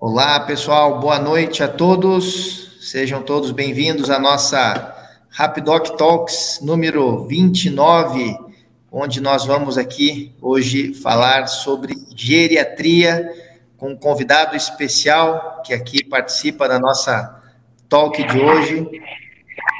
Olá, pessoal, boa noite a todos. Sejam todos bem-vindos à nossa Rapidoc Talks número 29, onde nós vamos aqui hoje falar sobre geriatria com um convidado especial que aqui participa da nossa talk de hoje,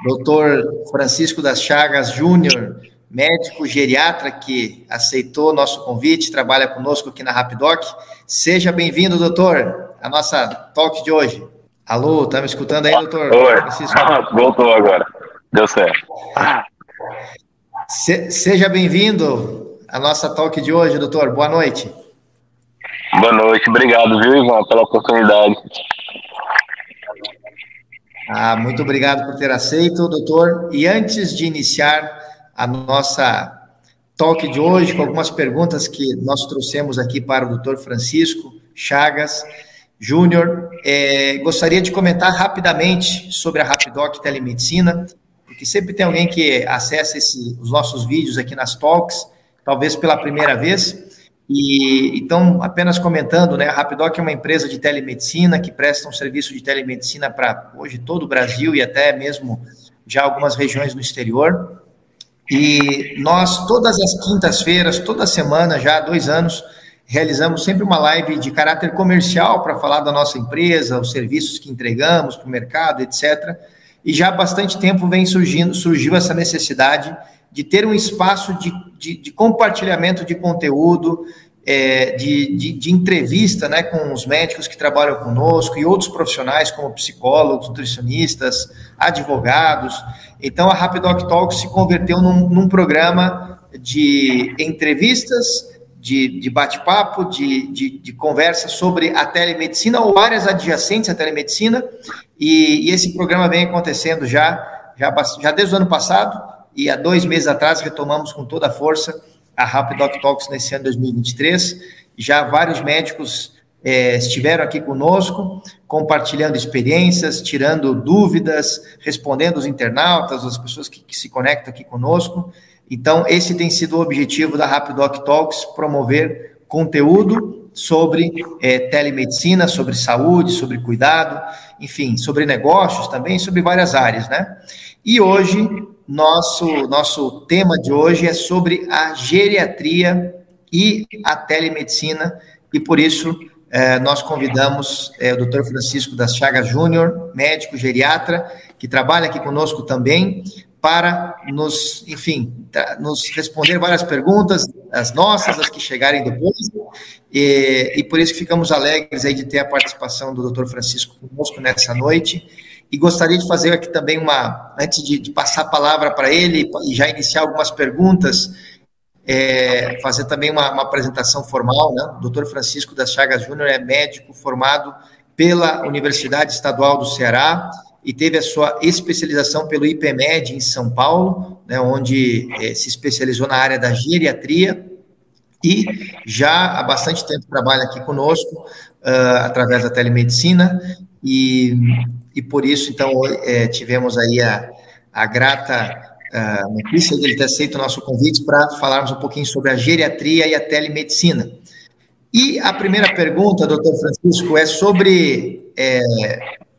Dr. Francisco das Chagas Júnior, médico geriatra que aceitou nosso convite, trabalha conosco aqui na Rapidoc. Seja bem-vindo, doutor, à nossa talk de hoje. Alô, tá me escutando aí, doutor? Oi, voltou agora. Deu certo. Se, seja bem-vindo à nossa talk de hoje, doutor. Boa noite. Boa noite, obrigado, viu, Ivan, pela oportunidade. Ah, muito obrigado por ter aceito, doutor. E antes de iniciar a nossa talk de hoje, com algumas perguntas que nós trouxemos aqui para o doutor Francisco Chagas Júnior. É, gostaria de comentar rapidamente sobre a Rapidoc Telemedicina, porque sempre tem alguém que acessa esse, os nossos vídeos aqui nas talks, talvez pela primeira vez. E então, apenas comentando, né, a Rapidoc é uma empresa de telemedicina que presta um serviço de telemedicina para hoje todo o Brasil e até mesmo já algumas regiões no exterior. E nós, todas as quintas-feiras, toda semana, já há dois anos, realizamos sempre uma live de caráter comercial para falar da nossa empresa, os serviços que entregamos para o mercado, etc. E já há bastante tempo vem surgindo, surgiu essa necessidade de ter um espaço de, de, de compartilhamento de conteúdo, é, de, de, de, entrevista né, com os médicos que trabalham conosco e outros profissionais, como psicólogos, nutricionistas, advogados. Então, a Rapidoc Talk se converteu num, num programa de entrevistas, de, de bate-papo, de, de, de, conversa sobre a telemedicina ou áreas adjacentes à telemedicina. E, e esse programa vem acontecendo já, já, já desde o ano passado, e há dois meses atrás retomamos com toda a força a Rapidoc Talks nesse ano 2023. Já vários médicos é, estiveram aqui conosco, compartilhando experiências, tirando dúvidas, respondendo os internautas, as pessoas que, que se conectam aqui conosco. Então, esse tem sido o objetivo da Rapidoc Talks, promover conteúdo sobre é, telemedicina, sobre saúde, sobre cuidado, enfim, sobre negócios também, sobre várias áreas, né? E hoje nosso, nosso tema de hoje é sobre a geriatria e a telemedicina, e por isso é, nós convidamos é, o Dr. Francisco das Chagas Júnior, médico geriatra, que trabalha aqui conosco também, para nos, enfim, nos responder várias perguntas, as nossas, as que chegarem depois, e, e por isso ficamos alegres aí de ter a participação do Dr. Francisco conosco nessa noite. E gostaria de fazer aqui também uma, antes de, de passar a palavra para ele e já iniciar algumas perguntas, é, fazer também uma, uma, apresentação formal. Né? O doutor Francisco das Chagas Júnior é médico formado pela Universidade Estadual do Ceará e teve a sua especialização pelo IPMED em São Paulo, né, onde é, se especializou na área da geriatria e já há bastante tempo trabalha aqui conosco uh, através da telemedicina e e por isso, então, é, tivemos aí a, a grata uh, notícia de ele ter aceito o nosso convite para falarmos um pouquinho sobre a geriatria e a telemedicina. E a primeira pergunta, doutor Francisco, é sobre, é,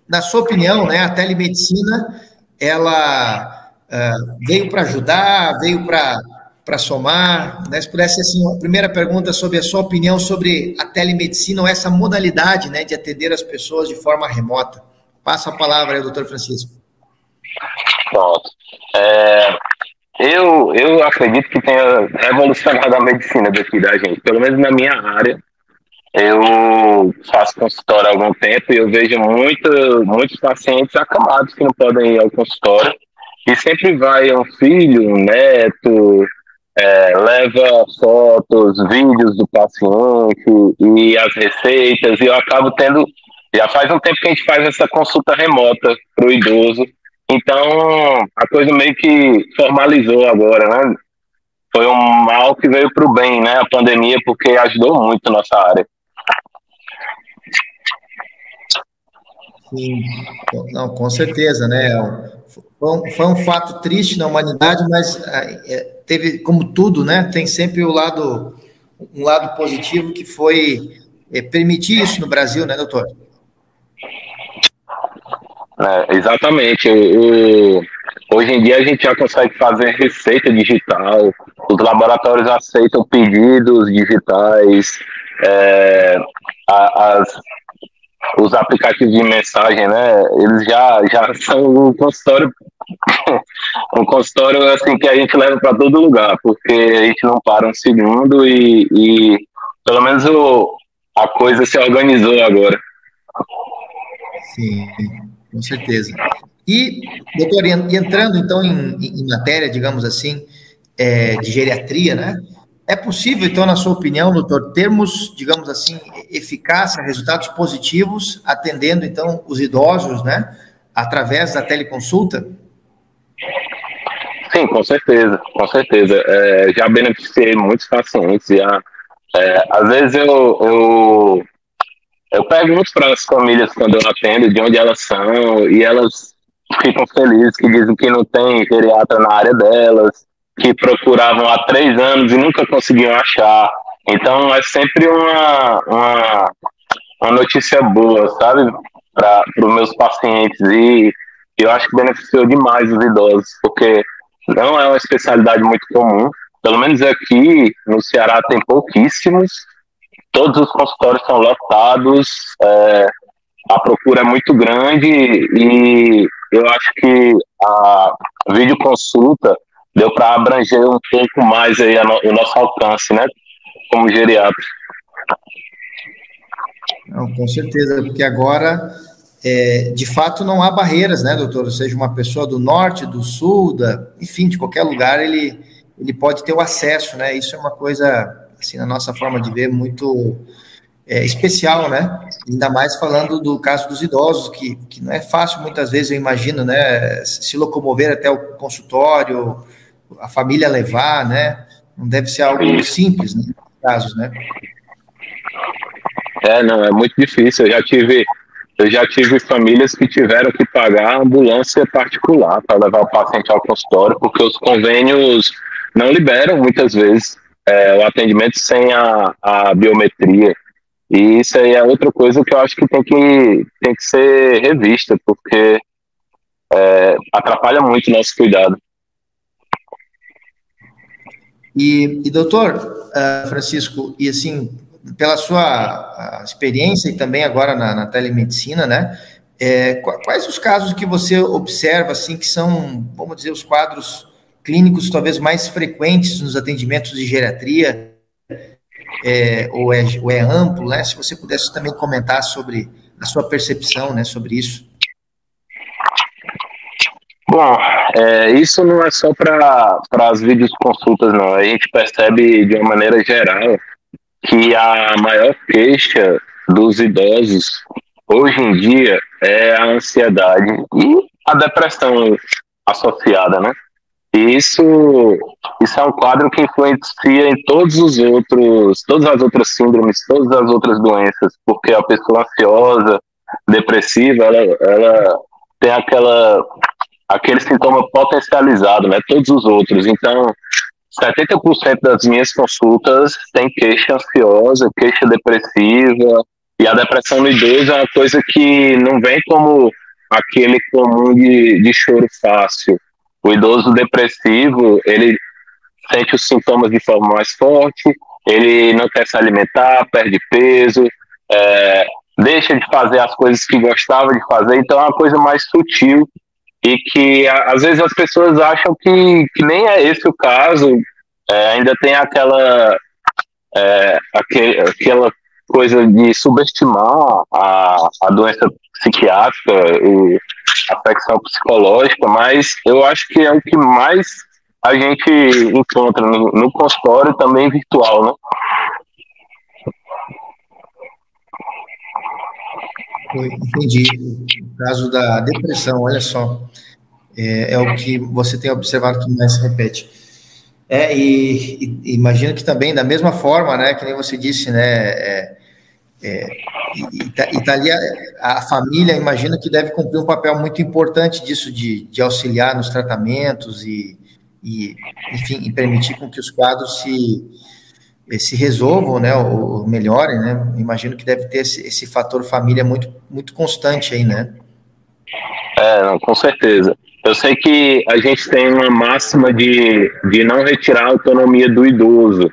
na sua opinião, né, a telemedicina, ela uh, veio para ajudar, veio para somar, né? Se pudesse, assim, a primeira pergunta sobre a sua opinião sobre a telemedicina ou essa modalidade, né, de atender as pessoas de forma remota. Passa a palavra aí, doutor Francisco. Pronto. É, eu, eu acredito que tenha revolucionado a medicina daqui da gente, pelo menos na minha área. Eu faço consultório há algum tempo e eu vejo muito, muitos pacientes acamados que não podem ir ao consultório. E sempre vai um filho, um neto, é, leva fotos, vídeos do paciente e as receitas, e eu acabo tendo já faz um tempo que a gente faz essa consulta remota para o idoso. Então, a coisa meio que formalizou agora, né? Foi um mal que veio para o bem, né? A pandemia, porque ajudou muito nossa área. Sim, não, com certeza, né? Foi um, foi um fato triste na humanidade, mas é, teve, como tudo, né? Tem sempre o lado, um lado positivo que foi é, permitir isso no Brasil, né, doutor? É, exatamente. Hoje em dia a gente já consegue fazer receita digital, os laboratórios aceitam pedidos digitais, é, as, os aplicativos de mensagem, né? Eles já, já são um consultório, um consultório assim que a gente leva para todo lugar, porque a gente não para um segundo e, e pelo menos o, a coisa se organizou agora. Sim, com certeza. E, doutor, entrando então em, em matéria, digamos assim, é, de geriatria, né? É possível, então, na sua opinião, doutor, termos, digamos assim, eficácia, resultados positivos, atendendo, então, os idosos, né, através da teleconsulta? Sim, com certeza, com certeza. É, já beneficiei muitos pacientes, já. É, às vezes eu, eu, eu pergunto para as famílias quando eu atendo de onde elas são, e elas ficam felizes, que dizem que não tem geriatra na área delas, que procuravam há três anos e nunca conseguiam achar. Então é sempre uma, uma, uma notícia boa, sabe, para os meus pacientes. E eu acho que beneficiou demais os idosos, porque não é uma especialidade muito comum. Pelo menos aqui no Ceará tem pouquíssimos. Todos os consultórios são lotados, é, a procura é muito grande e eu acho que a videoconsulta deu para abranger um pouco mais aí no, o nosso alcance, né, como geriatra. Não, com certeza, porque agora, é, de fato, não há barreiras, né, doutor? Ou seja, uma pessoa do norte, do sul, da, enfim, de qualquer lugar, ele, ele pode ter o acesso, né? Isso é uma coisa, assim, na nossa forma de ver, muito é, especial, né? Ainda mais falando do caso dos idosos, que, que não é fácil muitas vezes, eu imagino, né? Se locomover até o consultório, a família levar, né? Não deve ser algo simples, né? Casos, né? É, não, é muito difícil. Eu já tive, eu já tive famílias que tiveram que pagar ambulância particular para levar o paciente ao consultório, porque os convênios não liberam muitas vezes é, o atendimento sem a, a biometria. E isso aí é outra coisa que eu acho que tem que, tem que ser revista, porque é, atrapalha muito o nosso cuidado. E, e doutor uh, Francisco, e assim, pela sua experiência e também agora na, na telemedicina, né? É, quais os casos que você observa, assim, que são, vamos dizer, os quadros clínicos talvez mais frequentes nos atendimentos de geriatria, é, ou, é, ou é amplo, né? Se você pudesse também comentar sobre a sua percepção, né, sobre isso. Bom, é, isso não é só para as videoconsultas, não. A gente percebe de uma maneira geral que a maior queixa dos idosos hoje em dia é a ansiedade e a depressão associada, né? E isso, isso é um quadro que influencia em todos os outros, todas as outras síndromes, todas as outras doenças, porque a pessoa ansiosa, depressiva, ela, ela tem aquela aquele sintoma potencializado, né? Todos os outros. Então, 70% das minhas consultas tem queixa ansiosa, queixa depressiva, e a depressão no idoso é uma coisa que não vem como aquele comum de, de choro fácil. O idoso depressivo, ele sente os sintomas de forma mais forte, ele não quer se alimentar, perde peso, é, deixa de fazer as coisas que gostava de fazer, então é uma coisa mais sutil e que às vezes as pessoas acham que, que nem é esse o caso, é, ainda tem aquela, é, aquele, aquela coisa de subestimar a, a doença psiquiátrica e a afecção psicológica, mas eu acho que é o que mais a gente encontra no, no consultório também virtual, né? Entendi. O caso da depressão, olha só, é, é, o que você tem observado que mais se repete. É, e, e, imagino que também, da mesma forma, né, que nem você disse, né, é, é, Itália, tá, a família, imagino que deve cumprir um papel muito importante disso, de, de auxiliar nos tratamentos e, e, enfim, e permitir com que os quadros se, se resolvam, né, ou melhorem, né? Imagino que deve ter esse, esse fator família muito, muito constante aí, né? É, com certeza. Eu sei que a gente tem uma máxima de, de não retirar a autonomia do idoso,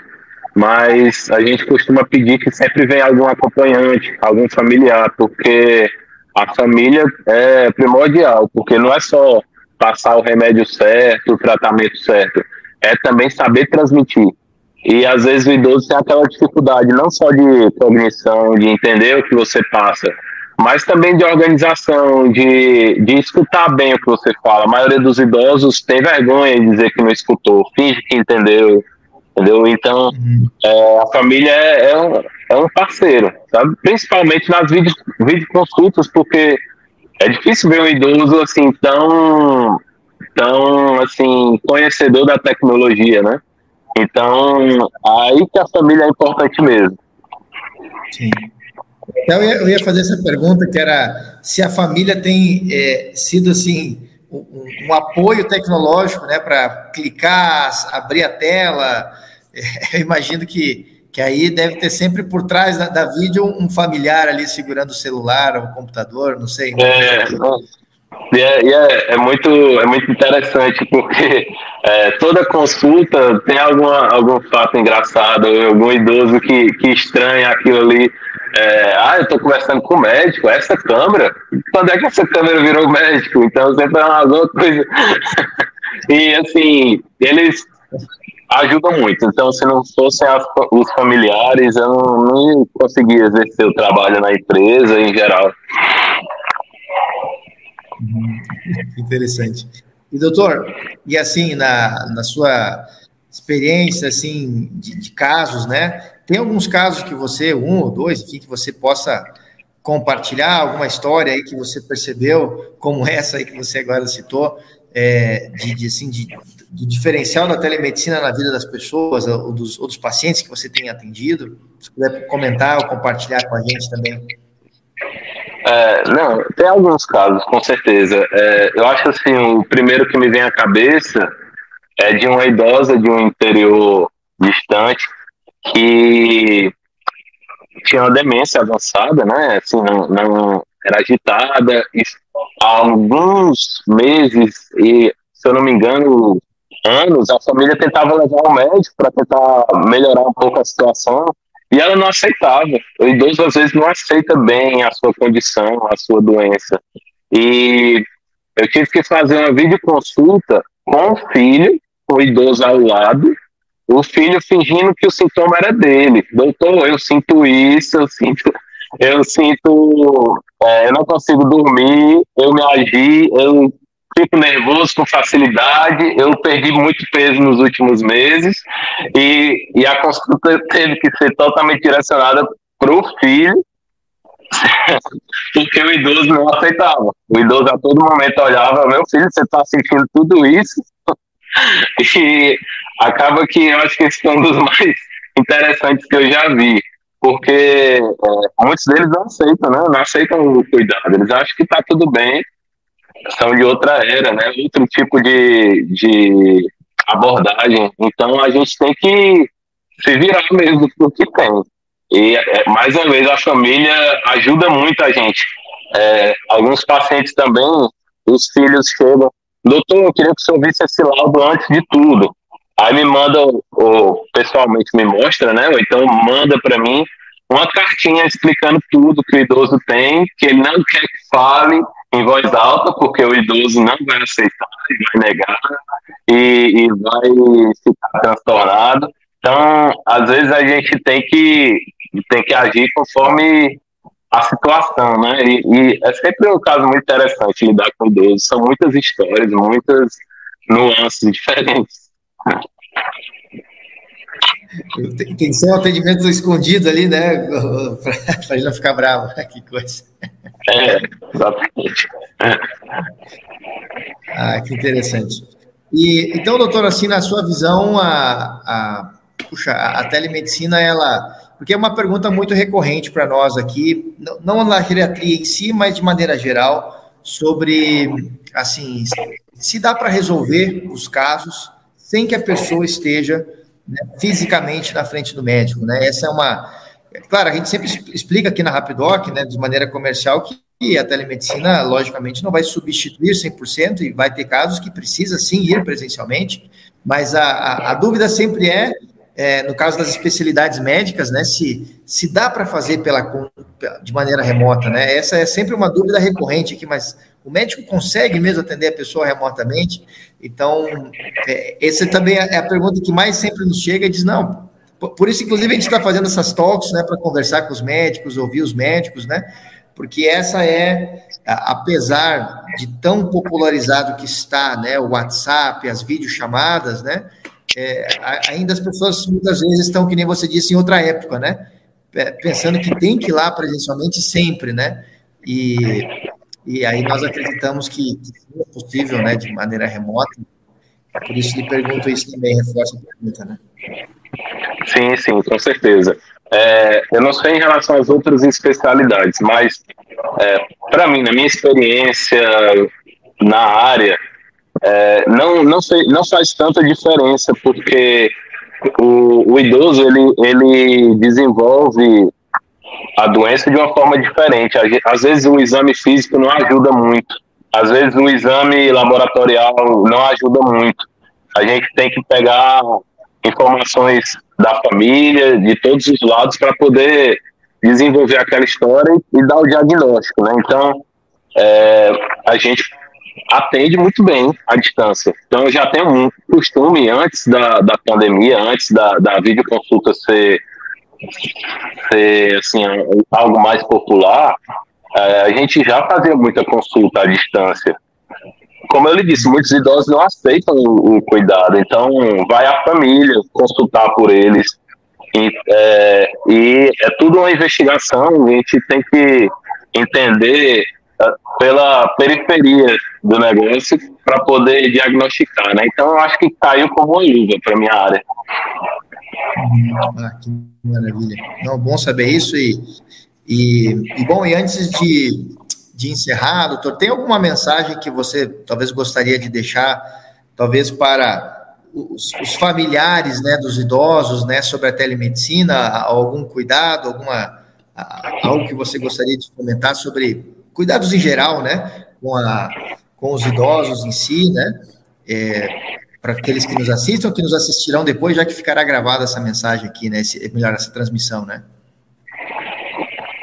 mas a gente costuma pedir que sempre venha algum acompanhante, algum familiar, porque a família é primordial, porque não é só passar o remédio certo, o tratamento certo, é também saber transmitir. E às vezes o idoso tem aquela dificuldade não só de cognição, de entender o que você passa, mas também de organização, de, de escutar bem o que você fala. A maioria dos idosos tem vergonha de dizer que não escutou, finge que entendeu, entendeu? Então, uhum. é, a família é, é, um, é um parceiro, sabe? Principalmente nas vídeo, videoconsultas, porque é difícil ver um idoso assim tão, tão assim, conhecedor da tecnologia, né? Então, aí que a família é importante mesmo. Sim. Então, eu ia, fazer essa pergunta, que era se a família tem é, sido, assim, um, um, apoio tecnológico, né, para clicar, abrir a tela. Eu imagino que, que aí deve ter sempre por trás da, da vídeo um familiar ali segurando o celular, o computador, não sei. É, e é, e é, é, muito, é muito interessante, porque é, toda consulta tem alguma, algum fato engraçado, algum idoso que, que estranha aquilo ali. É, ah, eu estou conversando com o médico, essa câmera? Quando é que essa câmera virou médico? Então sempre é uma coisa. e assim, eles ajudam muito. Então, se não fossem as, os familiares, eu não, não conseguia exercer o trabalho na empresa em geral. Uhum. Interessante. E doutor, e assim, na, na sua experiência, assim, de, de, casos, né? Tem alguns casos que você, um ou dois, enfim, que você possa compartilhar alguma história aí que você percebeu, como essa aí que você agora citou, é, de, de, assim, de, diferencial da telemedicina na vida das pessoas, ou dos, ou dos pacientes que você tem atendido? Se puder comentar ou compartilhar com a gente também. É, não, tem alguns casos, com certeza. É, eu acho assim, o primeiro que me vem à cabeça é de uma idosa de um interior distante que tinha uma demência avançada, né? Assim, não, não era agitada. E há alguns meses e, se eu não me engano, anos, a família tentava levar ao médico para tentar melhorar um pouco a situação. E ela não aceitava. O idoso às vezes não aceita bem a sua condição, a sua doença. E eu tive que fazer uma videoconsulta com o filho, com o idoso ao lado, o filho fingindo que o sintoma era dele. Doutor, eu sinto isso, eu sinto, eu sinto, é, eu não consigo dormir, eu me agi, eu fico nervoso com facilidade. Eu perdi muito peso nos últimos meses e, e a consulta teve que ser totalmente direcionada para o filho, porque o idoso não aceitava. O idoso a todo momento olhava: meu filho, você está sentindo tudo isso? e acaba que eu acho que esse é um dos mais interessantes que eu já vi. Porque é, muitos deles não aceitam, né? Não aceitam o cuidado. Eles acham que está tudo bem, são de outra era, né? Outro tipo de, de abordagem. Então a gente tem que se virar mesmo com o que tem. E é, mais uma vez a família ajuda muito a gente. É, alguns pacientes também, os filhos chegam, doutor, eu queria que o senhor visse esse laudo antes de tudo. Aí me manda, ou pessoalmente me mostra, né? Ou então manda para mim uma cartinha explicando tudo que o idoso tem, que ele não quer que fale, em voz alta, porque o idoso não vai aceitar, vai negar e, e vai ficar transtornado. Então, às vezes a gente tem que, tem que agir conforme a situação, né? E, e, é sempre um caso muito interessante lidar com idosos. São muitas histórias, muitas nuances diferentes. Tem que ser um atendimento escondido ali, né? Para ele não ficar bravo. Que coisa. É, exatamente. Ah, que interessante. E então, doutor, assim, na sua visão, a, a, puxa, a telemedicina, ela. Porque é uma pergunta muito recorrente para nós aqui, não, não na geriatria em si, mas de maneira geral, sobre, assim, se dá para resolver os casos sem que a pessoa esteja né, fisicamente na frente do médico, né? Essa é uma. Claro, a gente sempre explica aqui na Rapidoc, né, de maneira comercial, que a telemedicina, logicamente, não vai substituir 100% e vai ter casos que precisa sim ir presencialmente, mas a, a, a dúvida sempre é, é, no caso das especialidades médicas, né, se, se dá para fazer pela, de maneira remota, né? Essa é sempre uma dúvida recorrente aqui, mas o médico consegue mesmo atender a pessoa remotamente? Então, é, essa também é a pergunta que mais sempre nos chega e diz, não, por isso, inclusive, a gente está fazendo essas talks, né, para conversar com os médicos, ouvir os médicos, né, porque essa é, apesar de tão popularizado que está, né, o WhatsApp, as videochamadas, né, é, ainda as pessoas muitas vezes estão, que nem você disse, em outra época, né, pensando que tem que ir lá presencialmente sempre, né, e, e aí nós acreditamos que, é possível, né, de maneira remota, por isso lhe pergunto isso também, reforça a pergunta, né. Sim, sim, com certeza. É, eu não sei em relação às outras especialidades, mas é, para mim, na minha experiência na área, é, não, não, sei, não faz tanta diferença, porque o, o idoso ele, ele desenvolve a doença de uma forma diferente. Às vezes o exame físico não ajuda muito, às vezes o exame laboratorial não ajuda muito. A gente tem que pegar informações da família, de todos os lados, para poder desenvolver aquela história e dar o diagnóstico, né? Então, é, a gente atende muito bem à distância. Então, eu já tenho um costume, antes da, da pandemia, antes da, da videoconsulta ser, ser assim, algo mais popular, é, a gente já fazia muita consulta à distância como eu lhe disse, muitos idosos não aceitam o, cuidado, então vai a família consultar por eles. E é, e é tudo uma investigação, a gente tem que entender uh, pela periferia do negócio para poder diagnosticar, né? Então eu acho que caiu como uma luva para minha área. Ah, que maravilha. Não, bom saber isso e, e, e bom, e antes de de encerrar, doutor, tem alguma mensagem que você talvez gostaria de deixar, talvez para os, os familiares né, dos idosos, né, sobre a telemedicina, algum cuidado, alguma algo que você gostaria de comentar sobre cuidados em geral, né, com, a, com os idosos em si, né, é, para aqueles que nos assistam, que nos assistirão depois, já que ficará gravada essa mensagem aqui, né, esse, melhor, essa transmissão, né.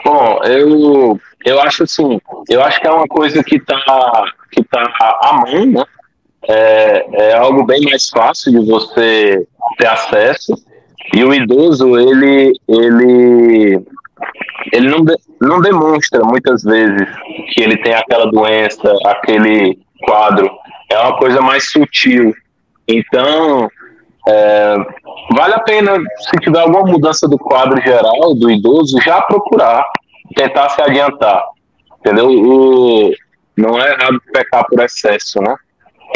Bom, eu eu acho assim, eu acho que é uma coisa que está que tá à mão, né? É, é algo bem mais fácil de você ter acesso. E o idoso, ele, ele, ele não, de, não demonstra muitas vezes que ele tem aquela doença, aquele quadro. É uma coisa mais sutil. Então, é, vale a pena, se tiver alguma mudança do quadro geral do idoso, já procurar tentar se adiantar, entendeu? Não é errado pecar por excesso, né?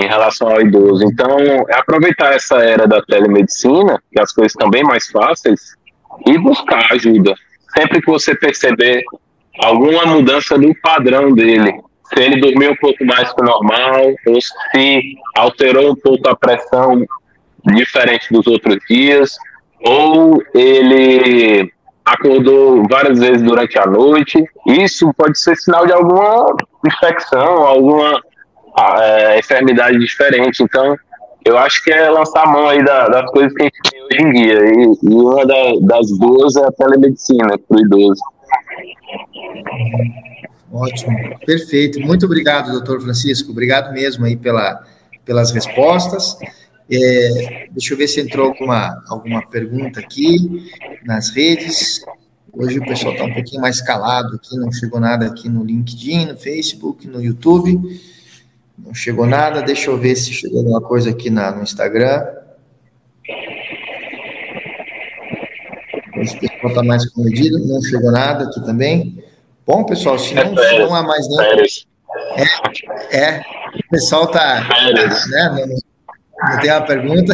Em relação ao idoso. Então, é aproveitar essa era da telemedicina, que as coisas estão bem mais fáceis, e buscar ajuda. Sempre que você perceber alguma mudança no padrão dele, se ele dormiu um pouco mais que o normal, ou se alterou um pouco a pressão diferente dos outros dias, ou ele acordou várias vezes durante a noite. Isso pode ser sinal de alguma infecção, alguma é, enfermidade diferente. Então, eu acho que é lançar a mão aí da, das coisas que a gente tem hoje em dia. E, e uma da, das boas é a telemedicina para o idoso. Ótimo, perfeito. Muito obrigado, doutor Francisco. Obrigado mesmo aí pela, pelas respostas. É, deixa eu ver se entrou alguma, alguma pergunta aqui nas redes. Hoje o pessoal está um pouquinho mais calado aqui, não chegou nada aqui no LinkedIn, no Facebook, no YouTube. Não chegou nada. Deixa eu ver se chegou alguma coisa aqui na, no Instagram. Hoje o pessoal está mais comedido, não chegou nada aqui também. Bom, pessoal, se não, se não há mais nada. É, é, o pessoal está. Né, não tem uma pergunta?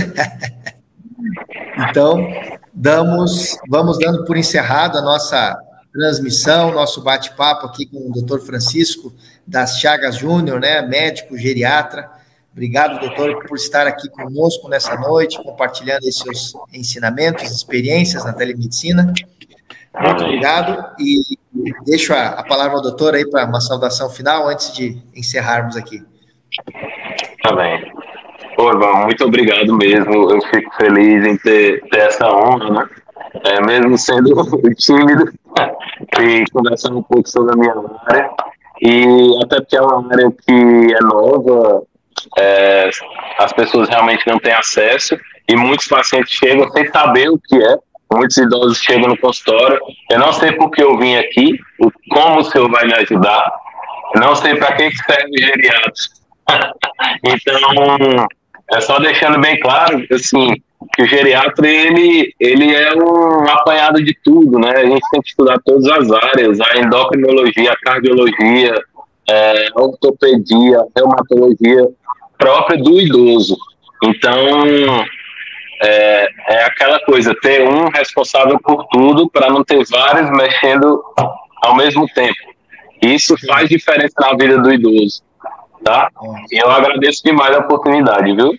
então, damos, vamos dando por encerrado a nossa transmissão, nosso bate-papo aqui com o doutor Francisco das Chagas Júnior, né, médico geriatra. Obrigado, doutor, por estar aqui conosco nessa noite, compartilhando esses seus ensinamentos, experiências na telemedicina. Muito obrigado e deixo a, a palavra ao doutor aí para uma saudação final antes de encerrarmos aqui. Tá bem. Pô, muito obrigado mesmo. Eu fico feliz em ter, ter essa honra, né? É, mesmo sendo tímido, e conversar um pouco sobre a minha área. E até porque é uma área que é nova, é, as pessoas realmente não têm acesso, e muitos pacientes chegam sem saber o que é. Muitos idosos chegam no consultório. Eu não sei por que eu vim aqui, como o senhor vai me ajudar, não sei para que serve o geriátrico. então, é só deixando bem claro, assim, que o geriatra, ele, ele é um apanhado de tudo, né? A gente tem que estudar todas as áreas, a endocrinologia, a cardiologia, é, a ortopedia, a reumatologia própria do idoso. Então, é, é aquela coisa, ter um responsável por tudo para não ter vários mexendo ao mesmo tempo. Isso faz diferença na vida do idoso tá? E eu agradeço demais a oportunidade, viu?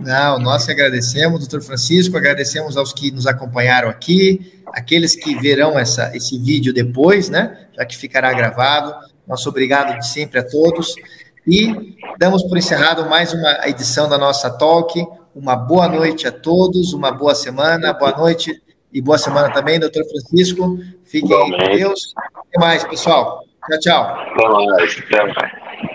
Não, nós agradecemos, doutor Francisco, agradecemos aos que nos acompanharam aqui, aqueles que verão essa, esse vídeo depois, né? Já que ficará gravado. Nosso obrigado de sempre a todos. E damos por encerrado mais uma edição da nossa Talk. Uma boa noite a todos, uma boa semana, boa noite e boa semana também, doutor Francisco. Fiquem com Deus. Até mais, pessoal. Tchau, tchau. Até mais. Até mais.